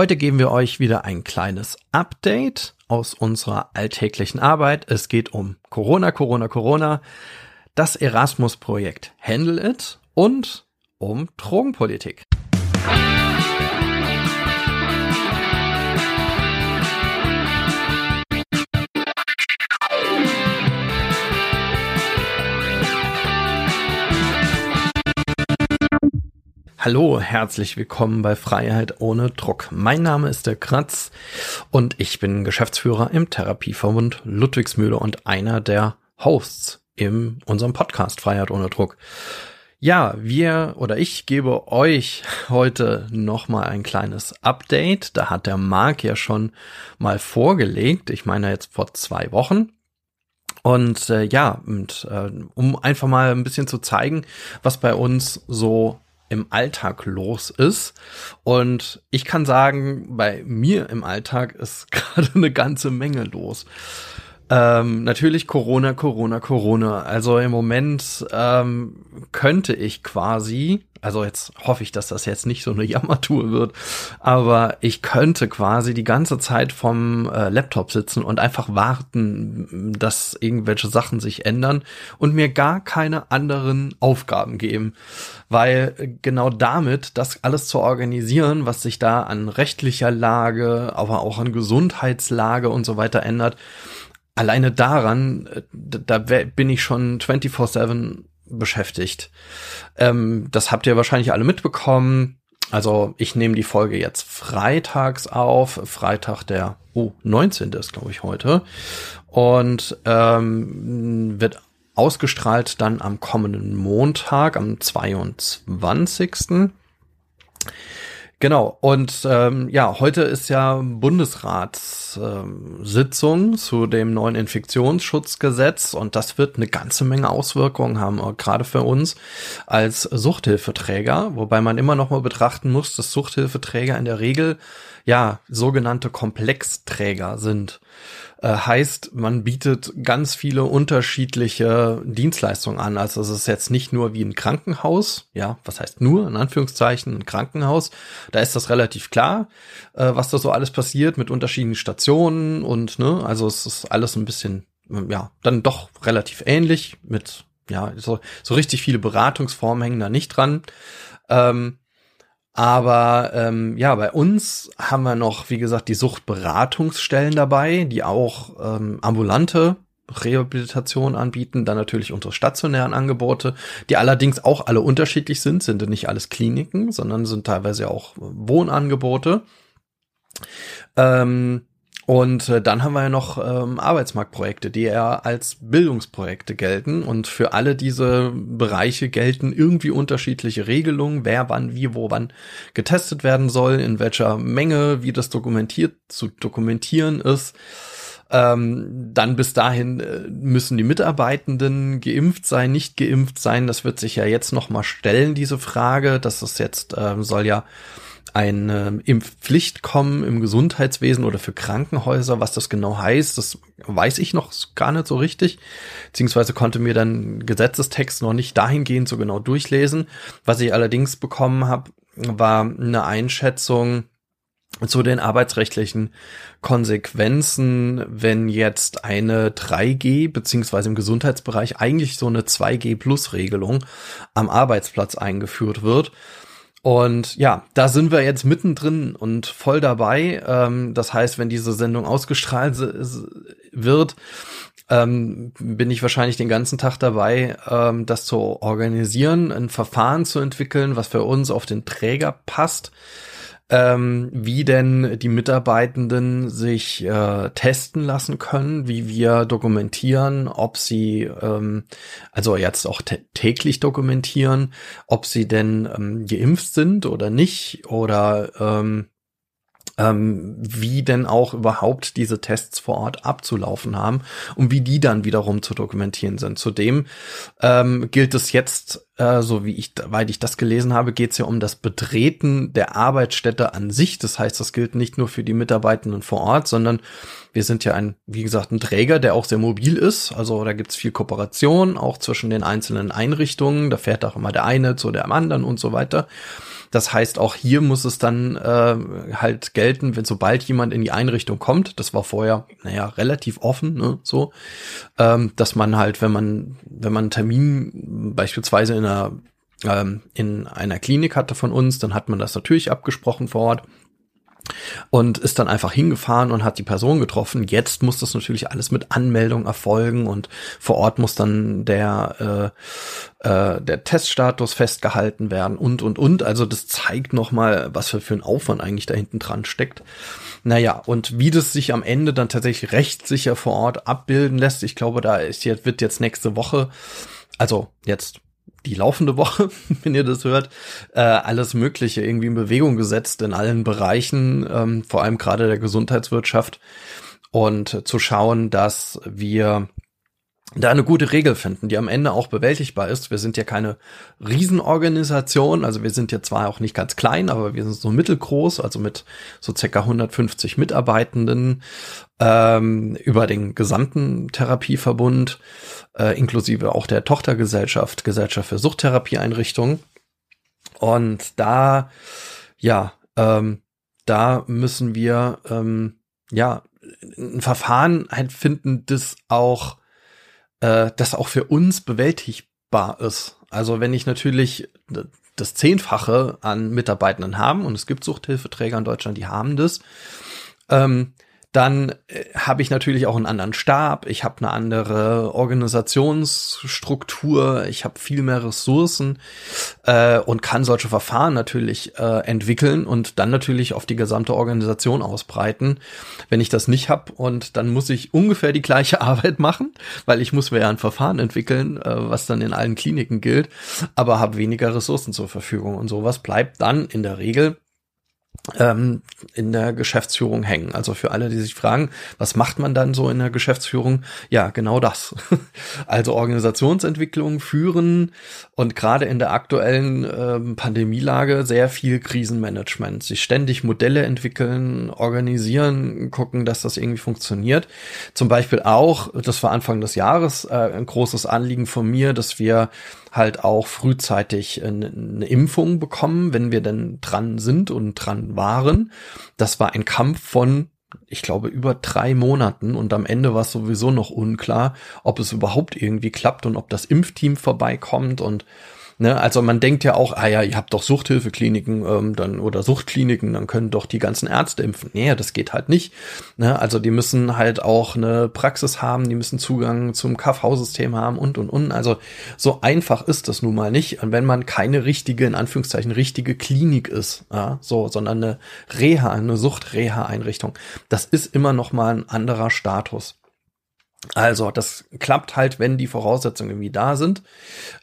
Heute geben wir euch wieder ein kleines Update aus unserer alltäglichen Arbeit. Es geht um Corona, Corona, Corona, das Erasmus-Projekt Handle It und um Drogenpolitik. Hallo, herzlich willkommen bei Freiheit ohne Druck. Mein Name ist der Kratz und ich bin Geschäftsführer im Therapieverbund Ludwigsmühle und einer der Hosts in unserem Podcast Freiheit ohne Druck. Ja, wir oder ich gebe euch heute nochmal ein kleines Update. Da hat der Marc ja schon mal vorgelegt. Ich meine jetzt vor zwei Wochen. Und äh, ja, und, äh, um einfach mal ein bisschen zu zeigen, was bei uns so im Alltag los ist. Und ich kann sagen, bei mir im Alltag ist gerade eine ganze Menge los. Ähm, natürlich Corona, Corona, Corona. Also im Moment ähm, könnte ich quasi, also jetzt hoffe ich, dass das jetzt nicht so eine Jammertour wird, aber ich könnte quasi die ganze Zeit vom äh, Laptop sitzen und einfach warten, dass irgendwelche Sachen sich ändern und mir gar keine anderen Aufgaben geben. Weil genau damit, das alles zu organisieren, was sich da an rechtlicher Lage, aber auch an Gesundheitslage und so weiter ändert, alleine daran, äh, da bin ich schon 24-7 beschäftigt. Ähm, das habt ihr wahrscheinlich alle mitbekommen. Also ich nehme die Folge jetzt freitags auf. Freitag der oh, 19. ist, glaube ich, heute. Und ähm, wird ausgestrahlt dann am kommenden Montag, am 22. Genau, und ähm, ja, heute ist ja Bundesratssitzung ähm, zu dem neuen Infektionsschutzgesetz. Und das wird eine ganze Menge Auswirkungen haben, gerade für uns als Suchthilfeträger, wobei man immer noch mal betrachten muss, dass Suchthilfeträger in der Regel ja sogenannte Komplexträger sind. Äh, heißt, man bietet ganz viele unterschiedliche Dienstleistungen an. Also es ist jetzt nicht nur wie ein Krankenhaus, ja, was heißt nur, in Anführungszeichen, ein Krankenhaus. Da ist das relativ klar, äh, was da so alles passiert mit unterschiedlichen Stationen und, ne, also es ist alles ein bisschen, ja, dann doch relativ ähnlich mit, ja, so, so richtig viele Beratungsformen hängen da nicht dran. Ähm, aber ähm, ja, bei uns haben wir noch, wie gesagt, die Suchtberatungsstellen dabei, die auch ähm, ambulante Rehabilitation anbieten, dann natürlich unsere stationären Angebote, die allerdings auch alle unterschiedlich sind, sind nicht alles Kliniken, sondern sind teilweise auch Wohnangebote. Ähm, und äh, dann haben wir ja noch ähm, Arbeitsmarktprojekte, die ja als Bildungsprojekte gelten. Und für alle diese Bereiche gelten irgendwie unterschiedliche Regelungen, wer wann, wie, wo, wann getestet werden soll, in welcher Menge, wie das dokumentiert zu dokumentieren ist. Ähm, dann bis dahin äh, müssen die Mitarbeitenden geimpft sein, nicht geimpft sein. Das wird sich ja jetzt noch mal stellen, diese Frage. Das ist jetzt, ähm, soll ja eine Impfpflicht kommen im Gesundheitswesen oder für Krankenhäuser. Was das genau heißt, das weiß ich noch gar nicht so richtig. Beziehungsweise konnte mir dann Gesetzestext noch nicht dahingehend so genau durchlesen. Was ich allerdings bekommen habe, war eine Einschätzung zu den arbeitsrechtlichen Konsequenzen, wenn jetzt eine 3G beziehungsweise im Gesundheitsbereich eigentlich so eine 2G Plus Regelung am Arbeitsplatz eingeführt wird und ja, da sind wir jetzt mittendrin und voll dabei. Ähm, das heißt, wenn diese Sendung ausgestrahlt wird, ähm, bin ich wahrscheinlich den ganzen Tag dabei, ähm, das zu organisieren, ein Verfahren zu entwickeln, was für uns auf den Träger passt ähm, wie denn die Mitarbeitenden sich äh, testen lassen können, wie wir dokumentieren, ob sie, ähm, also jetzt auch täglich dokumentieren, ob sie denn ähm, geimpft sind oder nicht oder ähm, ähm, wie denn auch überhaupt diese Tests vor Ort abzulaufen haben und wie die dann wiederum zu dokumentieren sind. Zudem ähm, gilt es jetzt, äh, so wie ich, weil ich das gelesen habe, geht es ja um das Betreten der Arbeitsstätte an sich. Das heißt, das gilt nicht nur für die Mitarbeitenden vor Ort, sondern wir sind ja ein, wie gesagt, ein Träger, der auch sehr mobil ist. Also da gibt es viel Kooperation, auch zwischen den einzelnen Einrichtungen. Da fährt auch immer der eine zu dem anderen und so weiter. Das heißt, auch hier muss es dann äh, halt gelten, wenn sobald jemand in die Einrichtung kommt, das war vorher, naja, relativ offen, ne, so, ähm, dass man halt, wenn man, wenn man einen Termin beispielsweise in einer ähm, in einer Klinik hatte von uns, dann hat man das natürlich abgesprochen vor Ort und ist dann einfach hingefahren und hat die Person getroffen. Jetzt muss das natürlich alles mit Anmeldung erfolgen und vor Ort muss dann der äh, äh, der Teststatus festgehalten werden und und und. Also das zeigt noch mal, was für, für ein Aufwand eigentlich da hinten dran steckt. Naja, und wie das sich am Ende dann tatsächlich rechtssicher vor Ort abbilden lässt, ich glaube, da ist jetzt, wird jetzt nächste Woche, also jetzt die laufende Woche, wenn ihr das hört, äh, alles Mögliche irgendwie in Bewegung gesetzt in allen Bereichen, ähm, vor allem gerade der Gesundheitswirtschaft. Und zu schauen, dass wir da eine gute Regel finden, die am Ende auch bewältigbar ist. Wir sind ja keine Riesenorganisation, also wir sind ja zwar auch nicht ganz klein, aber wir sind so mittelgroß, also mit so circa 150 Mitarbeitenden ähm, über den gesamten Therapieverbund, äh, inklusive auch der Tochtergesellschaft, Gesellschaft für Suchttherapieeinrichtungen. Und da, ja, ähm, da müssen wir ähm, ja ein Verfahren halt finden, das auch äh, das auch für uns bewältigbar ist. Also wenn ich natürlich das Zehnfache an Mitarbeitenden haben und es gibt Suchthilfeträger in Deutschland, die haben das, ähm, dann äh, habe ich natürlich auch einen anderen Stab, ich habe eine andere Organisationsstruktur, ich habe viel mehr Ressourcen äh, und kann solche Verfahren natürlich äh, entwickeln und dann natürlich auf die gesamte Organisation ausbreiten. Wenn ich das nicht habe und dann muss ich ungefähr die gleiche Arbeit machen, weil ich muss mir ja ein Verfahren entwickeln, äh, was dann in allen Kliniken gilt, aber habe weniger Ressourcen zur Verfügung und sowas bleibt dann in der Regel ähm, in der Geschäftsführung hängen. Also für alle, die sich fragen, was macht man dann so in der Geschäftsführung? Ja, genau das. Also Organisationsentwicklung führen und gerade in der aktuellen ähm, Pandemielage sehr viel Krisenmanagement. Sich ständig Modelle entwickeln, organisieren, gucken, dass das irgendwie funktioniert. Zum Beispiel auch, das war Anfang des Jahres äh, ein großes Anliegen von mir, dass wir halt auch frühzeitig eine Impfung bekommen, wenn wir denn dran sind und dran waren. Das war ein Kampf von ich glaube, über drei Monaten und am Ende war es sowieso noch unklar, ob es überhaupt irgendwie klappt und ob das Impfteam vorbeikommt und Ne? Also man denkt ja auch, ah ja, ihr habt doch Suchthilfekliniken ähm, dann oder Suchtkliniken, dann können doch die ganzen Ärzte impfen. Nee, das geht halt nicht. Ne? Also die müssen halt auch eine Praxis haben, die müssen Zugang zum KV-System haben und und und. Also so einfach ist das nun mal nicht. Und wenn man keine richtige, in Anführungszeichen, richtige Klinik ist, ja, so, sondern eine Reha, eine Suchtreha-Einrichtung, das ist immer noch mal ein anderer Status. Also, das klappt halt, wenn die Voraussetzungen irgendwie da sind.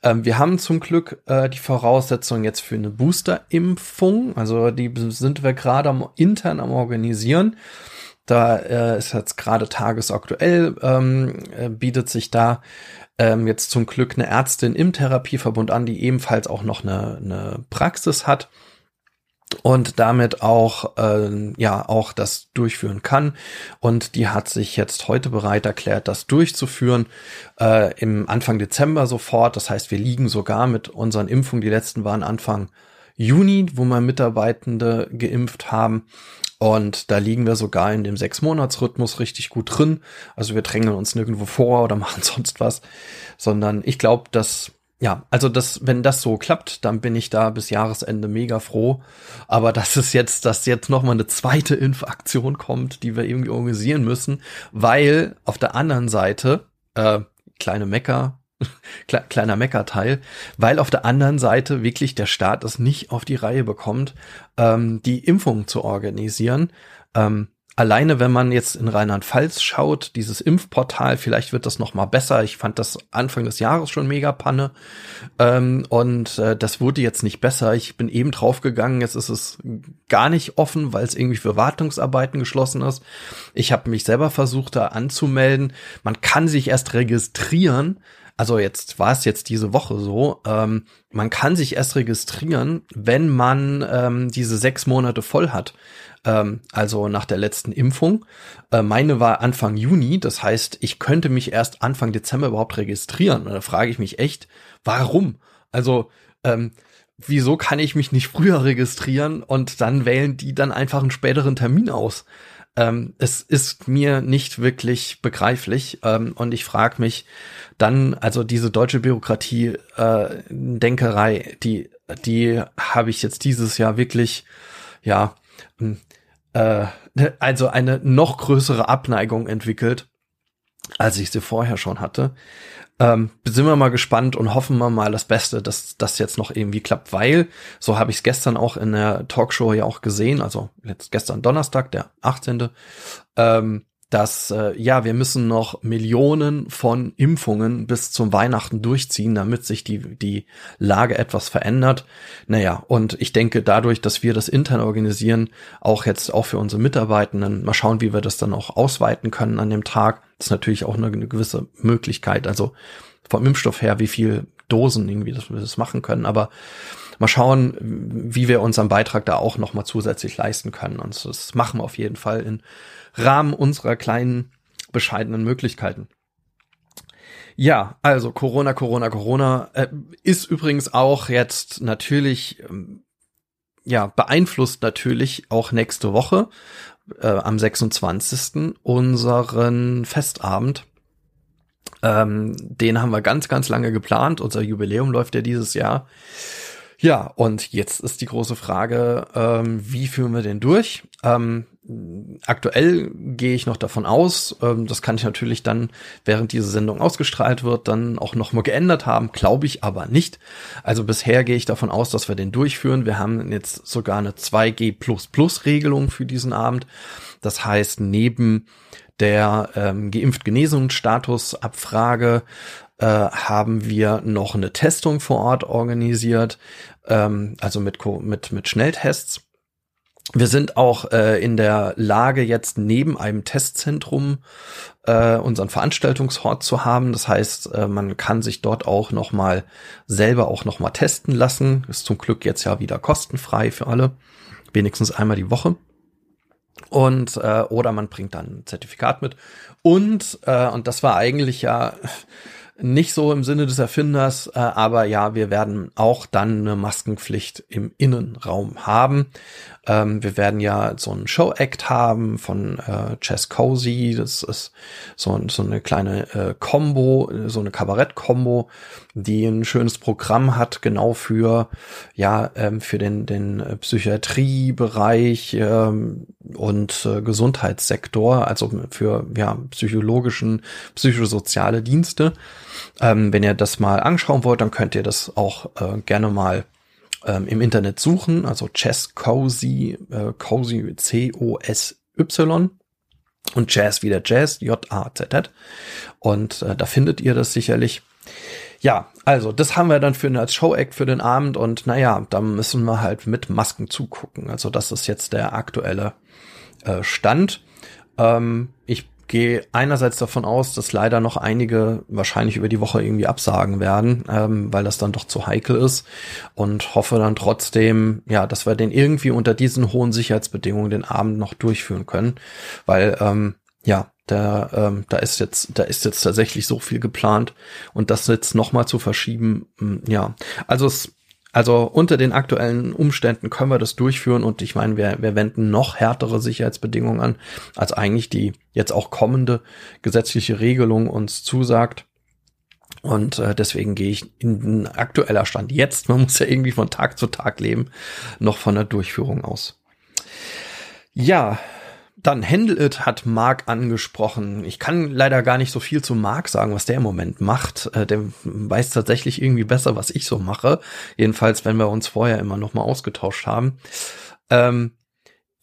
Ähm, wir haben zum Glück äh, die Voraussetzungen jetzt für eine Booster-Impfung. Also, die sind wir gerade am, intern am Organisieren. Da äh, ist jetzt gerade tagesaktuell, ähm, äh, bietet sich da ähm, jetzt zum Glück eine Ärztin im Therapieverbund an, die ebenfalls auch noch eine, eine Praxis hat und damit auch äh, ja auch das durchführen kann und die hat sich jetzt heute bereit erklärt, das durchzuführen äh, im Anfang Dezember sofort. Das heißt, wir liegen sogar mit unseren Impfungen. Die letzten waren Anfang Juni, wo wir Mitarbeitende geimpft haben. Und da liegen wir sogar in dem Sechs-Monats-Rhythmus richtig gut drin. Also wir drängeln uns nirgendwo vor oder machen sonst was, sondern ich glaube, dass ja, also das, wenn das so klappt, dann bin ich da bis Jahresende mega froh. Aber das ist jetzt, dass jetzt noch mal eine zweite Impfaktion kommt, die wir irgendwie organisieren müssen, weil auf der anderen Seite äh, kleine Mecker, kleiner Meckerteil, weil auf der anderen Seite wirklich der Staat es nicht auf die Reihe bekommt, ähm, die Impfung zu organisieren. Ähm, alleine wenn man jetzt in Rheinland-Pfalz schaut, dieses Impfportal, vielleicht wird das noch mal besser. Ich fand das Anfang des Jahres schon mega Panne ähm, und äh, das wurde jetzt nicht besser. Ich bin eben draufgegangen, jetzt ist es gar nicht offen, weil es irgendwie für Wartungsarbeiten geschlossen ist. Ich habe mich selber versucht, da anzumelden. Man kann sich erst registrieren. Also jetzt war es jetzt diese Woche so. Ähm, man kann sich erst registrieren, wenn man ähm, diese sechs Monate voll hat ähm, also nach der letzten Impfung. Äh, meine war Anfang Juni, das heißt, ich könnte mich erst Anfang Dezember überhaupt registrieren. Und da frage ich mich echt, warum? Also ähm, wieso kann ich mich nicht früher registrieren und dann wählen die dann einfach einen späteren Termin aus? Ähm, es ist mir nicht wirklich begreiflich ähm, und ich frage mich dann, also diese deutsche Bürokratie, äh, die, die habe ich jetzt dieses Jahr wirklich, ja, äh, also eine noch größere Abneigung entwickelt, als ich sie vorher schon hatte. Ähm, sind wir mal gespannt und hoffen wir mal das Beste, dass das jetzt noch irgendwie klappt, weil, so habe ich es gestern auch in der Talkshow ja auch gesehen, also jetzt gestern Donnerstag, der 18. Ähm, dass äh, ja, wir müssen noch Millionen von Impfungen bis zum Weihnachten durchziehen, damit sich die, die Lage etwas verändert. Naja, und ich denke dadurch, dass wir das intern organisieren, auch jetzt auch für unsere Mitarbeitenden, mal schauen, wie wir das dann auch ausweiten können an dem Tag. Ist natürlich auch eine, eine gewisse Möglichkeit. Also vom Impfstoff her, wie viel Dosen irgendwie das, wir das machen können. Aber mal schauen, wie wir unseren Beitrag da auch nochmal zusätzlich leisten können. Und das machen wir auf jeden Fall in Rahmen unserer kleinen, bescheidenen Möglichkeiten. Ja, also Corona, Corona, Corona äh, ist übrigens auch jetzt natürlich, ähm, ja, beeinflusst natürlich auch nächste Woche äh, am 26. unseren Festabend. Ähm, den haben wir ganz, ganz lange geplant. Unser Jubiläum läuft ja dieses Jahr. Ja, und jetzt ist die große Frage, ähm, wie führen wir den durch? Ähm, aktuell gehe ich noch davon aus, ähm, das kann ich natürlich dann, während diese Sendung ausgestrahlt wird, dann auch noch mal geändert haben, glaube ich aber nicht. Also bisher gehe ich davon aus, dass wir den durchführen. Wir haben jetzt sogar eine 2G++-Regelung für diesen Abend. Das heißt, neben der ähm, Geimpft-Genesungsstatus-Abfrage äh, haben wir noch eine Testung vor Ort organisiert, ähm, also mit, mit, mit Schnelltests. Wir sind auch äh, in der Lage, jetzt neben einem Testzentrum äh, unseren Veranstaltungsort zu haben. Das heißt, äh, man kann sich dort auch noch mal selber auch noch mal testen lassen. Ist zum Glück jetzt ja wieder kostenfrei für alle, wenigstens einmal die Woche. Und äh, oder man bringt dann ein Zertifikat mit. Und äh, und das war eigentlich ja nicht so im Sinne des Erfinders, äh, aber ja, wir werden auch dann eine Maskenpflicht im Innenraum haben. Ähm, wir werden ja so einen Show-Act haben von äh, Chess Cozy. Das ist so, so eine kleine äh, Combo, so eine Kabarett-Combo, die ein schönes Programm hat, genau für, ja, ähm, für den, den Psychiatriebereich ähm, und äh, Gesundheitssektor, also für, ja, psychologischen, psychosoziale Dienste. Ähm, wenn ihr das mal anschauen wollt, dann könnt ihr das auch äh, gerne mal ähm, im Internet suchen, also Chess Cozy, äh, Cozy C-O-S-Y und Jazz wieder Jazz, J-A-Z-Z. Und äh, da findet ihr das sicherlich. Ja, also das haben wir dann für als Show-Act für den Abend und naja, da müssen wir halt mit Masken zugucken. Also das ist jetzt der aktuelle äh, Stand. Ähm, ich gehe einerseits davon aus, dass leider noch einige wahrscheinlich über die Woche irgendwie absagen werden, ähm, weil das dann doch zu heikel ist. Und hoffe dann trotzdem, ja, dass wir den irgendwie unter diesen hohen Sicherheitsbedingungen den Abend noch durchführen können, weil ähm, ja, da, ähm, da ist jetzt, da ist jetzt tatsächlich so viel geplant. Und das jetzt noch mal zu verschieben, mh, hm, ja, also es also unter den aktuellen Umständen können wir das durchführen und ich meine, wir, wir wenden noch härtere Sicherheitsbedingungen an, als eigentlich die jetzt auch kommende gesetzliche Regelung uns zusagt. Und äh, deswegen gehe ich in aktueller Stand jetzt, man muss ja irgendwie von Tag zu Tag leben, noch von der Durchführung aus. Ja, dann Handle It hat Mark angesprochen. Ich kann leider gar nicht so viel zu Mark sagen, was der im Moment macht. Äh, der weiß tatsächlich irgendwie besser, was ich so mache. Jedenfalls, wenn wir uns vorher immer noch mal ausgetauscht haben. Ähm,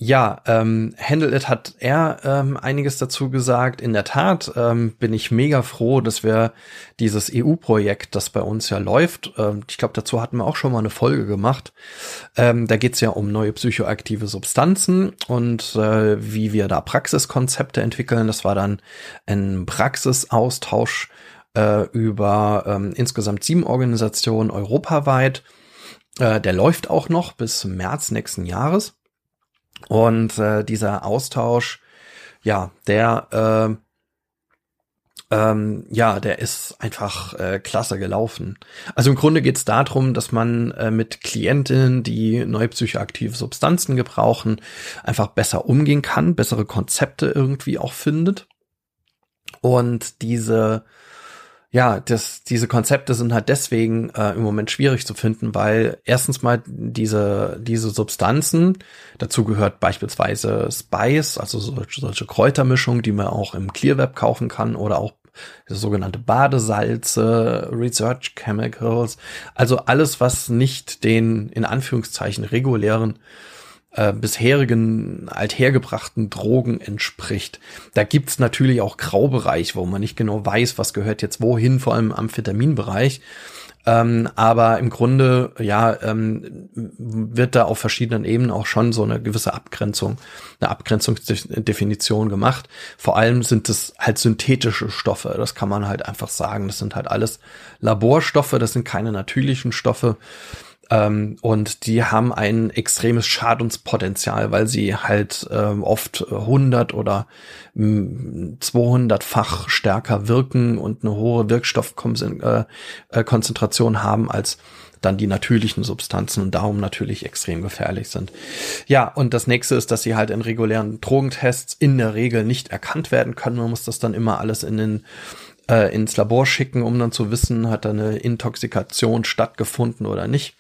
ja, ähm, Handle It hat er ähm, einiges dazu gesagt. In der Tat ähm, bin ich mega froh, dass wir dieses EU-Projekt, das bei uns ja läuft, ähm, ich glaube, dazu hatten wir auch schon mal eine Folge gemacht. Ähm, da geht's ja um neue psychoaktive Substanzen und äh, wie wir da Praxiskonzepte entwickeln. Das war dann ein Praxisaustausch äh, über ähm, insgesamt sieben Organisationen europaweit. Äh, der läuft auch noch bis März nächsten Jahres. Und äh, dieser Austausch, ja, der äh, ähm, ja, der ist einfach äh, klasse gelaufen. Also im Grunde geht es darum, dass man äh, mit Klientinnen, die neue psychoaktive Substanzen gebrauchen, einfach besser umgehen kann, bessere Konzepte irgendwie auch findet. Und diese ja, das, diese Konzepte sind halt deswegen äh, im Moment schwierig zu finden, weil erstens mal diese, diese Substanzen, dazu gehört beispielsweise Spice, also solche, solche Kräutermischungen, die man auch im Clearweb kaufen kann oder auch sogenannte Badesalze, Research Chemicals, also alles, was nicht den in Anführungszeichen regulären äh, bisherigen althergebrachten Drogen entspricht. Da gibt's natürlich auch Graubereich, wo man nicht genau weiß, was gehört jetzt wohin, vor allem im Amphetaminbereich. Ähm, aber im Grunde, ja, ähm, wird da auf verschiedenen Ebenen auch schon so eine gewisse Abgrenzung, eine Abgrenzungsdefinition gemacht. Vor allem sind es halt synthetische Stoffe. Das kann man halt einfach sagen. Das sind halt alles Laborstoffe. Das sind keine natürlichen Stoffe. Ähm, und die haben ein extremes Schadenspotenzial, weil sie halt ähm, oft 100 oder 200-fach stärker wirken und eine hohe Wirkstoffkonzentration äh, äh, haben als dann die natürlichen Substanzen und darum natürlich extrem gefährlich sind. Ja, und das nächste ist, dass sie halt in regulären Drogentests in der Regel nicht erkannt werden können. Man muss das dann immer alles in den äh, ins Labor schicken, um dann zu wissen, hat da eine Intoxikation stattgefunden oder nicht.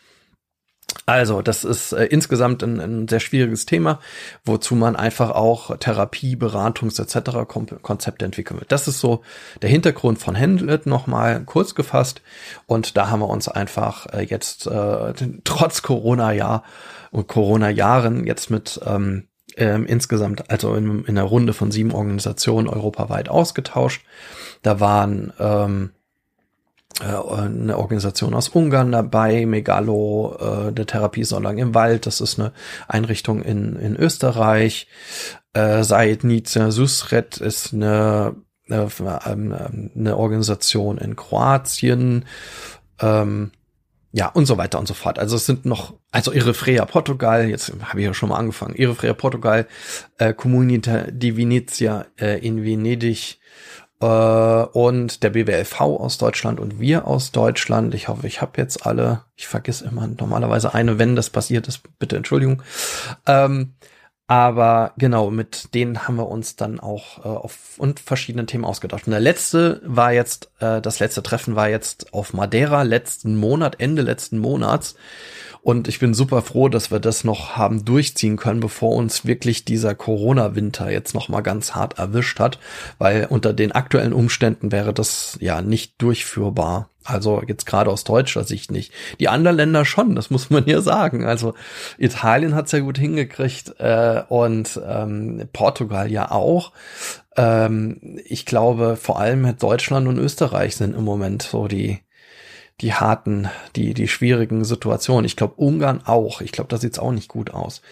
Also, das ist äh, insgesamt ein, ein, sehr schwieriges Thema, wozu man einfach auch Therapie, Beratungs etc. Konzepte entwickeln wird. Das ist so der Hintergrund von Handlet nochmal kurz gefasst. Und da haben wir uns einfach äh, jetzt äh, trotz Corona-Jahr und Corona-Jahren jetzt mit ähm, ähm, insgesamt, also in, in einer Runde von sieben Organisationen europaweit ausgetauscht. Da waren ähm, äh, eine Organisation aus Ungarn dabei, Megalo, äh, der Therapie so lang im Wald, das ist eine Einrichtung in, in Österreich. Äh, Saidnica Susret ist eine, eine, ähm, eine Organisation in Kroatien. Ähm, ja, und so weiter und so fort. Also es sind noch, also Eritrea Portugal, jetzt habe ich ja schon mal angefangen, Eritrea Portugal, äh, Comunità di Venezia äh, in Venedig, äh, und der BWLV aus Deutschland und wir aus Deutschland. Ich hoffe, ich habe jetzt alle. Ich vergesse immer normalerweise eine, wenn das passiert ist. Bitte Entschuldigung. Ähm, aber genau, mit denen haben wir uns dann auch äh, auf und verschiedenen Themen ausgedacht. Und der letzte war jetzt, äh, das letzte Treffen war jetzt auf Madeira letzten Monat, Ende letzten Monats. Und ich bin super froh, dass wir das noch haben durchziehen können, bevor uns wirklich dieser Corona-Winter jetzt noch mal ganz hart erwischt hat, weil unter den aktuellen Umständen wäre das ja nicht durchführbar. Also jetzt gerade aus deutscher Sicht nicht. Die anderen Länder schon, das muss man ja sagen. Also Italien hat's ja gut hingekriegt äh, und ähm, Portugal ja auch. Ähm, ich glaube, vor allem Deutschland und Österreich sind im Moment so die die harten, die, die schwierigen Situationen. Ich glaube, Ungarn auch. Ich glaube, da sieht's auch nicht gut aus.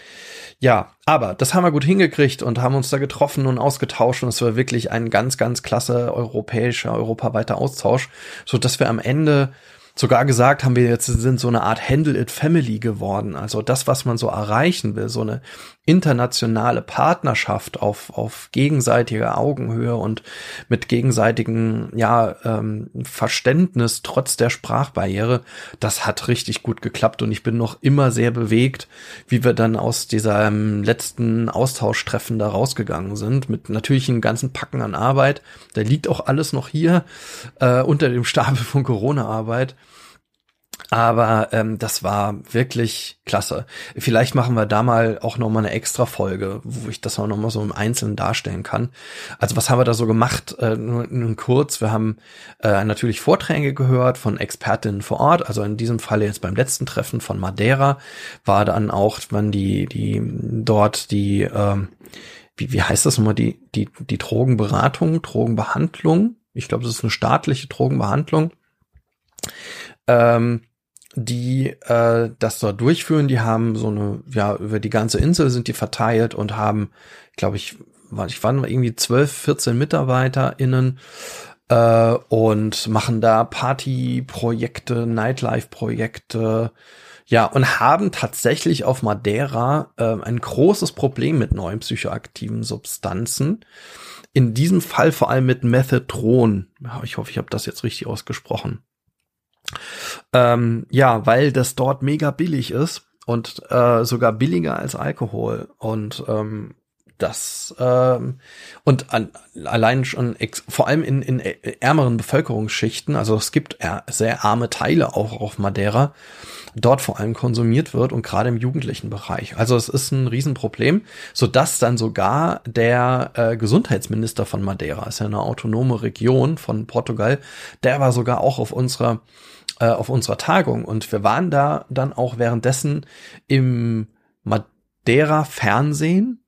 Ja, aber das haben wir gut hingekriegt und haben uns da getroffen und ausgetauscht und es war wirklich ein ganz, ganz klasse europäischer, europaweiter Austausch, so dass wir am Ende sogar gesagt haben wir jetzt sind so eine Art Handle It Family geworden. Also das, was man so erreichen will, so eine internationale Partnerschaft auf, auf gegenseitiger Augenhöhe und mit gegenseitigem ja, ähm, Verständnis trotz der Sprachbarriere, das hat richtig gut geklappt und ich bin noch immer sehr bewegt, wie wir dann aus diesem letzten Austauschtreffen da rausgegangen sind, mit natürlich einem ganzen Packen an Arbeit. Da liegt auch alles noch hier äh, unter dem Stapel von Corona-Arbeit. Aber ähm, das war wirklich klasse. Vielleicht machen wir da mal auch noch mal eine extra Folge, wo ich das auch noch mal so im Einzelnen darstellen kann. Also was haben wir da so gemacht? Äh, nur, nur kurz. Wir haben äh, natürlich Vorträge gehört von Expertinnen vor Ort. Also in diesem Falle jetzt beim letzten Treffen von Madeira war dann auch, wenn die die dort die ähm, wie, wie heißt das nochmal die die die Drogenberatung, Drogenbehandlung. Ich glaube, das ist eine staatliche Drogenbehandlung. Ähm, die äh, das dort durchführen. Die haben so eine, ja, über die ganze Insel sind die verteilt und haben, glaube ich, war, ich waren irgendwie 12, 14 MitarbeiterInnen äh, und machen da Partyprojekte, Nightlife-Projekte, Ja, und haben tatsächlich auf Madeira äh, ein großes Problem mit neuen psychoaktiven Substanzen. In diesem Fall vor allem mit Methadron. Ich hoffe, ich habe das jetzt richtig ausgesprochen. Ähm, ja, weil das dort mega billig ist und äh, sogar billiger als Alkohol. Und ähm, das ähm, und an, allein schon vor allem in, in ärmeren Bevölkerungsschichten, also es gibt sehr arme Teile auch auf Madeira, dort vor allem konsumiert wird und gerade im jugendlichen Bereich. Also es ist ein Riesenproblem, so dass dann sogar der äh, Gesundheitsminister von Madeira, ist ja eine autonome Region von Portugal, der war sogar auch auf unserer äh, auf unserer Tagung und wir waren da dann auch währenddessen im Madeira Fernsehen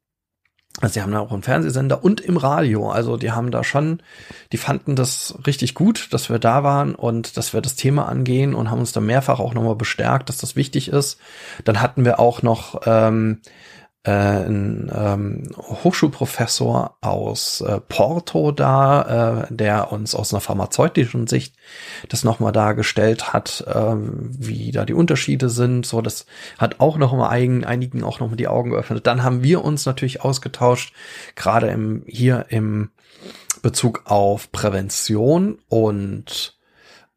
also die haben da auch einen Fernsehsender und im Radio. Also die haben da schon, die fanden das richtig gut, dass wir da waren und dass wir das Thema angehen und haben uns da mehrfach auch nochmal bestärkt, dass das wichtig ist. Dann hatten wir auch noch ähm, äh, ein ähm, Hochschulprofessor aus äh, Porto da, äh, der uns aus einer pharmazeutischen Sicht das nochmal dargestellt hat, äh, wie da die Unterschiede sind. So, das hat auch noch mal eigen, einigen auch noch mal die Augen geöffnet. Dann haben wir uns natürlich ausgetauscht, gerade im hier im Bezug auf Prävention und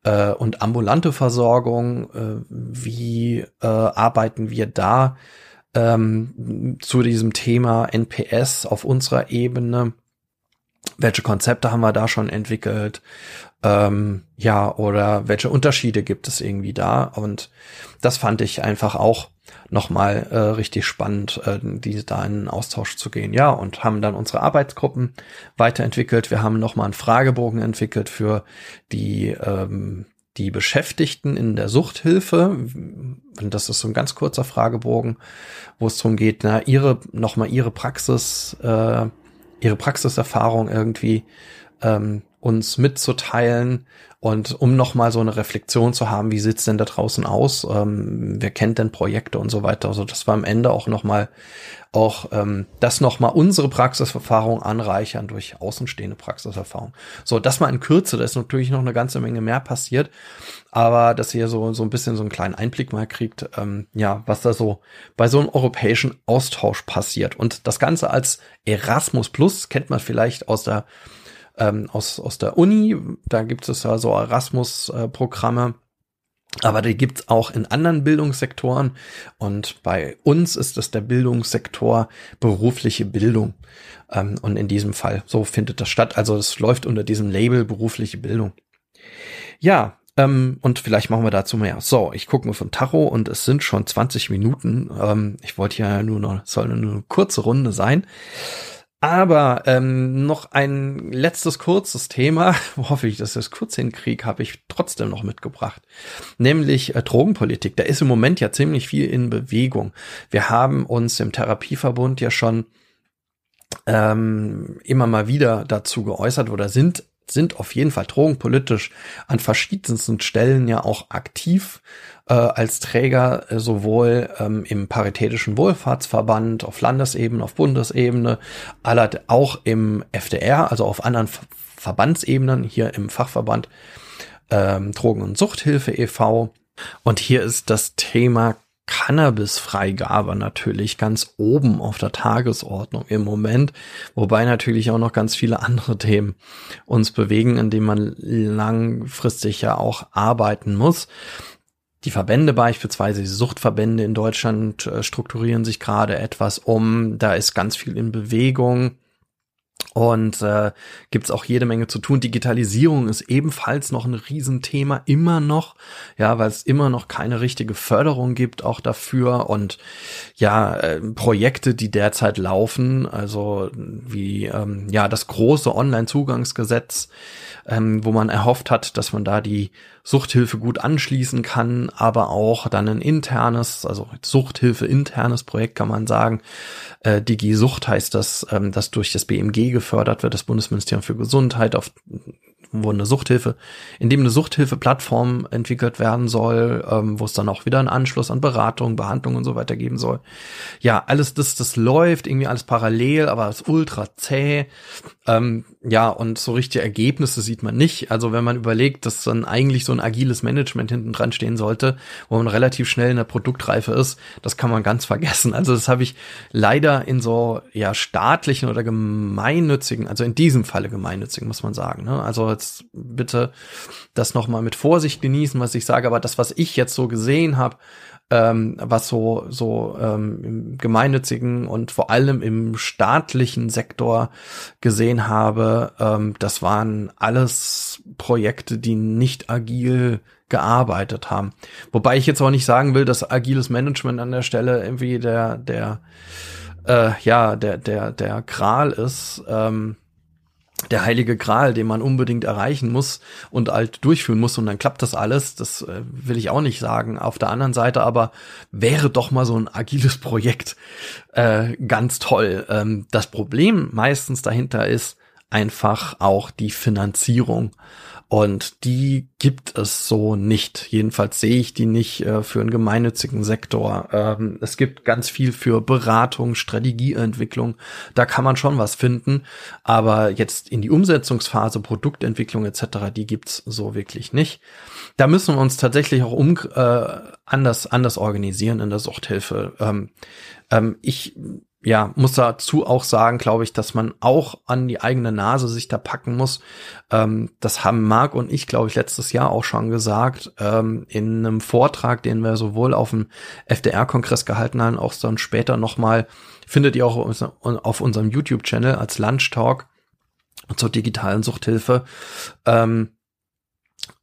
äh, und ambulante Versorgung. Äh, wie äh, arbeiten wir da? Ähm, zu diesem Thema NPS auf unserer Ebene. Welche Konzepte haben wir da schon entwickelt? Ähm, ja, oder welche Unterschiede gibt es irgendwie da? Und das fand ich einfach auch nochmal äh, richtig spannend, äh, diese da in Austausch zu gehen. Ja, und haben dann unsere Arbeitsgruppen weiterentwickelt. Wir haben nochmal einen Fragebogen entwickelt für die ähm, die Beschäftigten in der Suchthilfe, das ist so ein ganz kurzer Fragebogen, wo es darum geht, na, ihre, nochmal ihre Praxis, äh, ihre Praxiserfahrung irgendwie ähm, uns mitzuteilen und um nochmal so eine Reflexion zu haben, wie sieht's denn da draußen aus, ähm, wer kennt denn Projekte und so weiter. Also das war am Ende auch nochmal auch ähm, das nochmal unsere Praxiserfahrung anreichern durch außenstehende Praxiserfahrung. So, das mal in Kürze, da ist natürlich noch eine ganze Menge mehr passiert, aber dass ihr so, so ein bisschen so einen kleinen Einblick mal kriegt, ähm, ja, was da so bei so einem europäischen Austausch passiert. Und das Ganze als Erasmus Plus kennt man vielleicht aus der ähm, aus, aus der Uni. Da gibt es ja so Erasmus-Programme. Aber die gibt's auch in anderen Bildungssektoren. Und bei uns ist es der Bildungssektor berufliche Bildung. Ähm, und in diesem Fall, so findet das statt. Also es läuft unter diesem Label berufliche Bildung. Ja, ähm, und vielleicht machen wir dazu mehr. So, ich gucke mal von Tacho und es sind schon 20 Minuten. Ähm, ich wollte ja nur noch, soll nur eine kurze Runde sein. Aber ähm, noch ein letztes kurzes Thema, hoffe ich, dass das kurz hinkriege, habe ich trotzdem noch mitgebracht. Nämlich äh, Drogenpolitik. Da ist im Moment ja ziemlich viel in Bewegung. Wir haben uns im Therapieverbund ja schon ähm, immer mal wieder dazu geäußert oder sind sind auf jeden Fall drogenpolitisch an verschiedensten Stellen ja auch aktiv äh, als Träger äh, sowohl ähm, im Paritätischen Wohlfahrtsverband auf Landesebene, auf Bundesebene, aller auch im FDR, also auf anderen Ver Verbandsebenen, hier im Fachverband ähm, Drogen- und Suchthilfe e.V. Und hier ist das Thema Cannabis-Freigabe natürlich ganz oben auf der Tagesordnung im Moment, wobei natürlich auch noch ganz viele andere Themen uns bewegen, in denen man langfristig ja auch arbeiten muss. Die Verbände beispielsweise, die Suchtverbände in Deutschland äh, strukturieren sich gerade etwas um. Da ist ganz viel in Bewegung. Und äh, gibt auch jede Menge zu tun. Digitalisierung ist ebenfalls noch ein Riesenthema, immer noch, ja, weil es immer noch keine richtige Förderung gibt, auch dafür. Und ja, äh, Projekte, die derzeit laufen, also wie ähm, ja das große Online-Zugangsgesetz, ähm, wo man erhofft hat, dass man da die Suchthilfe gut anschließen kann, aber auch dann ein internes, also Suchthilfe internes Projekt kann man sagen. Äh, Digi-Sucht heißt das, ähm, das durch das BMG gefördert wird, das Bundesministerium für Gesundheit, auf wo eine Suchthilfe, in dem eine Suchthilfe-Plattform entwickelt werden soll, ähm, wo es dann auch wieder einen Anschluss an Beratung, Behandlung und so weiter geben soll. Ja, alles das, das läuft irgendwie alles parallel, aber es ist ultra zäh. Ähm, ja, und so richtige Ergebnisse sieht man nicht. Also wenn man überlegt, dass dann eigentlich so ein agiles Management hinten dran stehen sollte, wo man relativ schnell in der Produktreife ist, das kann man ganz vergessen. Also das habe ich leider in so ja staatlichen oder gemeinnützigen, also in diesem Falle gemeinnützigen, muss man sagen. Ne? Also jetzt bitte das nochmal mit Vorsicht genießen, was ich sage, aber das, was ich jetzt so gesehen habe, ähm, was so so ähm, im gemeinnützigen und vor allem im staatlichen Sektor gesehen habe, ähm, das waren alles Projekte, die nicht agil gearbeitet haben. Wobei ich jetzt auch nicht sagen will, dass agiles Management an der Stelle irgendwie der der äh, ja der der der Kral ist. Ähm, der heilige Gral, den man unbedingt erreichen muss und halt durchführen muss und dann klappt das alles. Das äh, will ich auch nicht sagen. Auf der anderen Seite aber wäre doch mal so ein agiles Projekt äh, ganz toll. Ähm, das Problem meistens dahinter ist einfach auch die Finanzierung. Und die gibt es so nicht. Jedenfalls sehe ich die nicht äh, für einen gemeinnützigen Sektor. Ähm, es gibt ganz viel für Beratung, Strategieentwicklung. Da kann man schon was finden. Aber jetzt in die Umsetzungsphase, Produktentwicklung etc., die gibt's so wirklich nicht. Da müssen wir uns tatsächlich auch um, äh, anders, anders organisieren in der Suchthilfe. Ähm, ähm, ich ja, muss dazu auch sagen, glaube ich, dass man auch an die eigene Nase sich da packen muss. Ähm, das haben Marc und ich, glaube ich, letztes Jahr auch schon gesagt, ähm, in einem Vortrag, den wir sowohl auf dem FDR-Kongress gehalten haben, auch dann später nochmal, findet ihr auch auf unserem YouTube-Channel als Lunch Talk zur digitalen Suchthilfe. Ähm,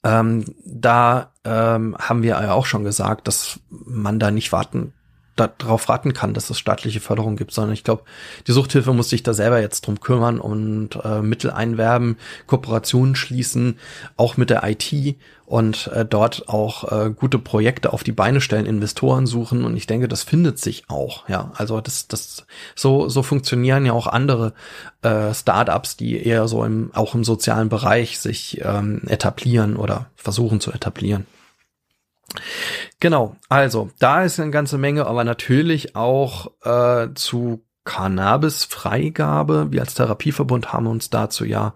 ähm, da ähm, haben wir ja auch schon gesagt, dass man da nicht warten darauf raten kann, dass es staatliche Förderung gibt, sondern ich glaube, die Suchthilfe muss sich da selber jetzt drum kümmern und äh, Mittel einwerben, Kooperationen schließen, auch mit der IT und äh, dort auch äh, gute Projekte auf die Beine stellen, Investoren suchen und ich denke, das findet sich auch, ja. Also das, das so so funktionieren ja auch andere äh, Startups, die eher so im auch im sozialen Bereich sich ähm, etablieren oder versuchen zu etablieren. Genau, also da ist eine ganze Menge, aber natürlich auch äh, zu Cannabis-Freigabe. Wir als Therapieverbund haben uns dazu ja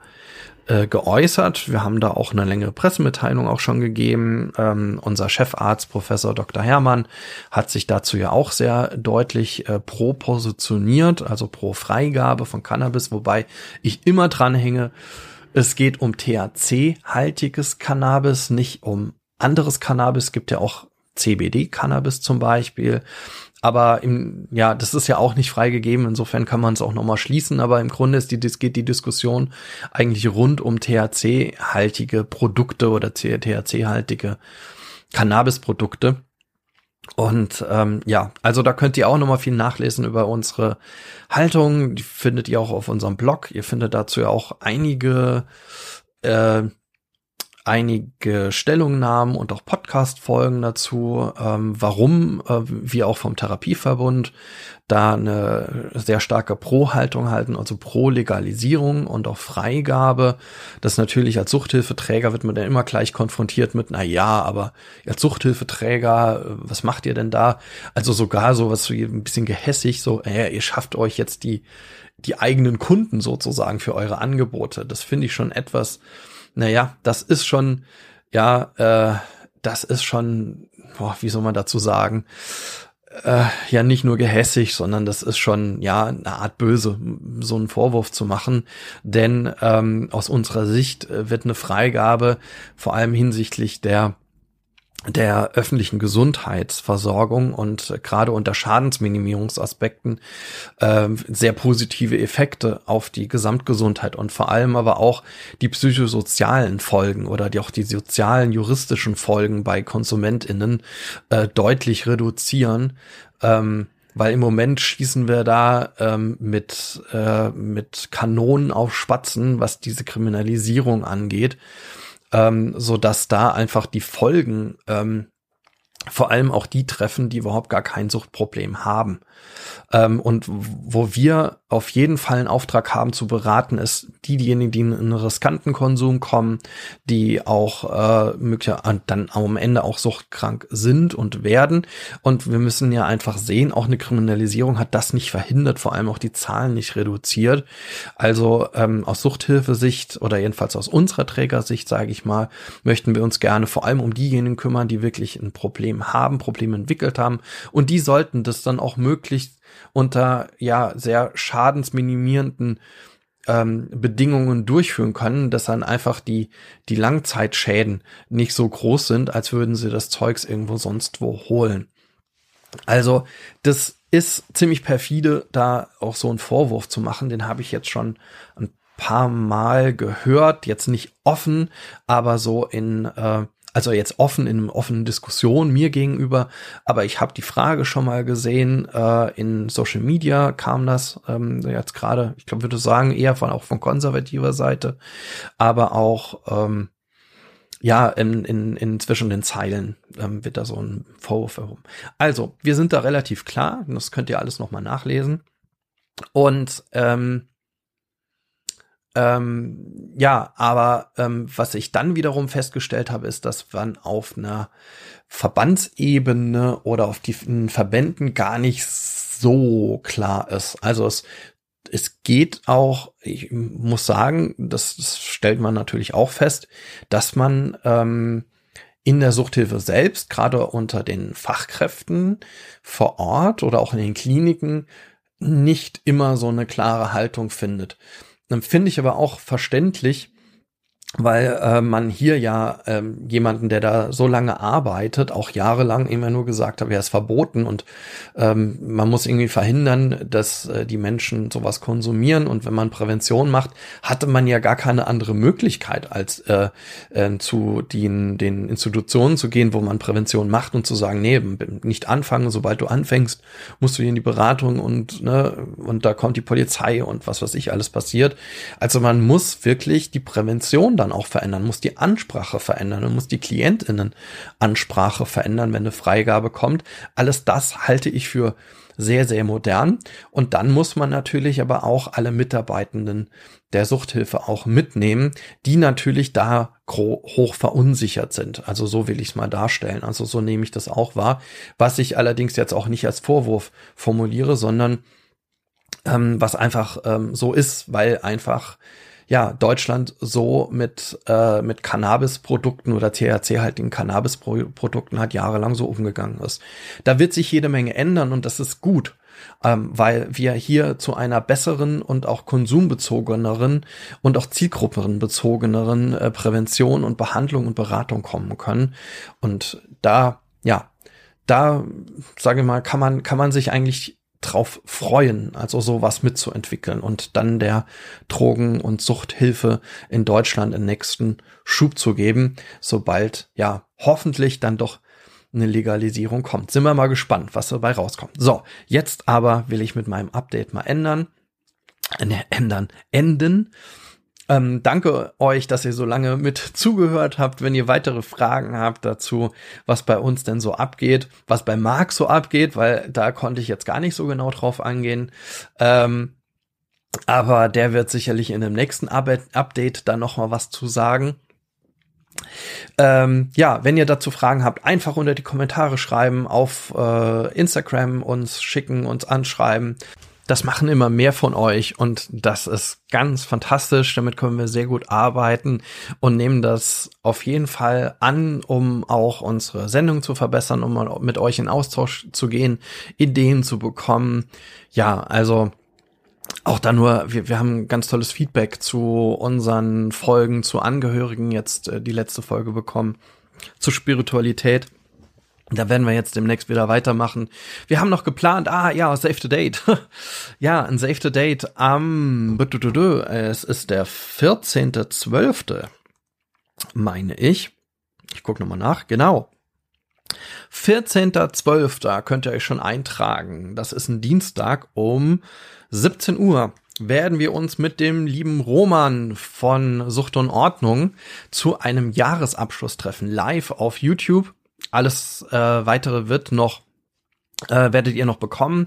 äh, geäußert. Wir haben da auch eine längere Pressemitteilung auch schon gegeben. Ähm, unser Chefarzt, Professor Dr. Hermann, hat sich dazu ja auch sehr deutlich äh, pro positioniert, also pro Freigabe von Cannabis, wobei ich immer dran hänge, es geht um THC-haltiges Cannabis, nicht um anderes Cannabis. Gibt ja auch CBD-Cannabis zum Beispiel. Aber im, ja, das ist ja auch nicht freigegeben. Insofern kann man es auch nochmal schließen. Aber im Grunde ist die, geht die Diskussion eigentlich rund um THC-haltige Produkte oder THC-haltige Cannabis-Produkte. Und ähm, ja, also da könnt ihr auch nochmal viel nachlesen über unsere Haltung. Die findet ihr auch auf unserem Blog. Ihr findet dazu ja auch einige äh, einige Stellungnahmen und auch Podcast-Folgen dazu, ähm, warum äh, wir auch vom Therapieverbund da eine sehr starke Pro-Haltung halten, also Pro-Legalisierung und auch Freigabe. Das natürlich als Suchthilfeträger wird man dann immer gleich konfrontiert mit, na ja, aber als Suchthilfeträger, äh, was macht ihr denn da? Also sogar so was wie ein bisschen gehässig, so, äh, ihr schafft euch jetzt die, die eigenen Kunden sozusagen für eure Angebote. Das finde ich schon etwas, naja, das ist schon, ja, äh, das ist schon, boah, wie soll man dazu sagen, äh, ja nicht nur gehässig, sondern das ist schon ja eine Art böse, so einen Vorwurf zu machen. Denn ähm, aus unserer Sicht äh, wird eine Freigabe vor allem hinsichtlich der der öffentlichen Gesundheitsversorgung und äh, gerade unter Schadensminimierungsaspekten äh, sehr positive Effekte auf die Gesamtgesundheit und vor allem aber auch die psychosozialen Folgen oder die, auch die sozialen juristischen Folgen bei KonsumentInnen äh, deutlich reduzieren. Ähm, weil im Moment schießen wir da ähm, mit, äh, mit Kanonen auf Spatzen, was diese Kriminalisierung angeht ähm, so dass da einfach die Folgen ähm, vor allem auch die treffen, die überhaupt gar kein Suchtproblem haben. Ähm, und wo wir auf jeden Fall einen Auftrag haben zu beraten, ist diejenigen, die in einen riskanten Konsum kommen, die auch äh, möglicherweise dann am Ende auch suchtkrank sind und werden. Und wir müssen ja einfach sehen, auch eine Kriminalisierung hat das nicht verhindert, vor allem auch die Zahlen nicht reduziert. Also ähm, aus Suchthilfesicht oder jedenfalls aus unserer Trägersicht, sage ich mal, möchten wir uns gerne vor allem um diejenigen kümmern, die wirklich ein Problem haben, Probleme entwickelt haben. Und die sollten das dann auch möglichst unter ja sehr schadensminimierenden ähm, Bedingungen durchführen können, dass dann einfach die, die Langzeitschäden nicht so groß sind, als würden sie das Zeugs irgendwo sonst wo holen. Also, das ist ziemlich perfide, da auch so einen Vorwurf zu machen. Den habe ich jetzt schon ein paar Mal gehört, jetzt nicht offen, aber so in äh, also jetzt offen in offenen Diskussion mir gegenüber, aber ich habe die Frage schon mal gesehen, äh, in Social Media kam das ähm, jetzt gerade, ich glaube, würde sagen, eher von auch von konservativer Seite, aber auch ähm, ja, in, in, in zwischen den Zeilen ähm, wird da so ein Vorwurf herum. Also, wir sind da relativ klar, das könnt ihr alles nochmal nachlesen. Und ähm, ähm, ja, aber ähm, was ich dann wiederum festgestellt habe, ist, dass man auf einer Verbandsebene oder auf den Verbänden gar nicht so klar ist. Also es, es geht auch, ich muss sagen, das, das stellt man natürlich auch fest, dass man ähm, in der Suchthilfe selbst, gerade unter den Fachkräften vor Ort oder auch in den Kliniken, nicht immer so eine klare Haltung findet. Dann finde ich aber auch verständlich, weil äh, man hier ja ähm, jemanden, der da so lange arbeitet, auch jahrelang immer nur gesagt hat, er ist verboten und ähm, man muss irgendwie verhindern, dass äh, die Menschen sowas konsumieren und wenn man Prävention macht, hatte man ja gar keine andere Möglichkeit, als äh, äh, zu den, den Institutionen zu gehen, wo man Prävention macht und zu sagen, nee, nicht anfangen, sobald du anfängst, musst du hier in die Beratung und ne, und da kommt die Polizei und was weiß ich alles passiert. Also man muss wirklich die Prävention dann auch verändern, muss die Ansprache verändern und muss die Klientinnen Ansprache verändern, wenn eine Freigabe kommt. Alles das halte ich für sehr, sehr modern. Und dann muss man natürlich aber auch alle Mitarbeitenden der Suchthilfe auch mitnehmen, die natürlich da hoch verunsichert sind. Also so will ich es mal darstellen. Also so nehme ich das auch wahr. Was ich allerdings jetzt auch nicht als Vorwurf formuliere, sondern ähm, was einfach ähm, so ist, weil einfach ja, Deutschland so mit, äh, mit Cannabis-Produkten oder THC-haltigen Cannabis-Produkten hat jahrelang so umgegangen ist. Da wird sich jede Menge ändern und das ist gut. Ähm, weil wir hier zu einer besseren und auch konsumbezogeneren und auch zielgruppenbezogeneren äh, Prävention und Behandlung und Beratung kommen können. Und da, ja, da, sage ich mal, kann man, kann man sich eigentlich drauf freuen, also sowas mitzuentwickeln und dann der Drogen- und Suchthilfe in Deutschland den nächsten Schub zu geben, sobald ja hoffentlich dann doch eine Legalisierung kommt. Sind wir mal gespannt, was dabei rauskommt. So, jetzt aber will ich mit meinem Update mal ändern, äh, ändern, enden ähm, danke euch, dass ihr so lange mit zugehört habt. Wenn ihr weitere Fragen habt dazu, was bei uns denn so abgeht, was bei Marc so abgeht, weil da konnte ich jetzt gar nicht so genau drauf angehen. Ähm, aber der wird sicherlich in dem nächsten Update dann noch mal was zu sagen. Ähm, ja, wenn ihr dazu Fragen habt, einfach unter die Kommentare schreiben, auf äh, Instagram uns schicken, uns anschreiben das machen immer mehr von euch und das ist ganz fantastisch. Damit können wir sehr gut arbeiten und nehmen das auf jeden Fall an, um auch unsere Sendung zu verbessern, um mit euch in Austausch zu gehen, Ideen zu bekommen. Ja, also auch da nur, wir, wir haben ganz tolles Feedback zu unseren Folgen, zu Angehörigen jetzt äh, die letzte Folge bekommen, zu Spiritualität. Da werden wir jetzt demnächst wieder weitermachen. Wir haben noch geplant, ah ja, Save the Date. ja, ein Save the Date am, es ist der 14.12., meine ich. Ich gucke nochmal nach, genau. 14.12. könnt ihr euch schon eintragen. Das ist ein Dienstag um 17 Uhr werden wir uns mit dem lieben Roman von Sucht und Ordnung zu einem Jahresabschluss treffen, live auf YouTube alles äh, weitere wird noch äh, werdet ihr noch bekommen,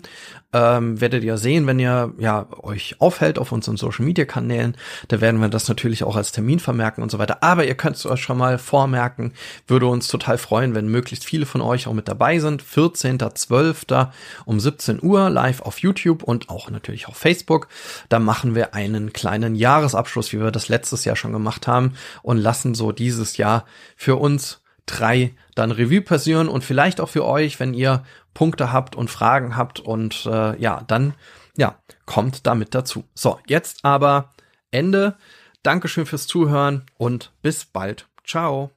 ähm, werdet ihr sehen, wenn ihr ja euch aufhält auf unseren Social Media Kanälen. Da werden wir das natürlich auch als Termin vermerken und so weiter. Aber ihr könnt es euch schon mal vormerken. Würde uns total freuen, wenn möglichst viele von euch auch mit dabei sind. 14.12. um 17 Uhr live auf YouTube und auch natürlich auf Facebook. Da machen wir einen kleinen Jahresabschluss, wie wir das letztes Jahr schon gemacht haben und lassen so dieses Jahr für uns drei dann Revue passieren und vielleicht auch für euch, wenn ihr Punkte habt und Fragen habt und äh, ja, dann ja, kommt damit dazu. So, jetzt aber Ende. Dankeschön fürs Zuhören und bis bald. Ciao.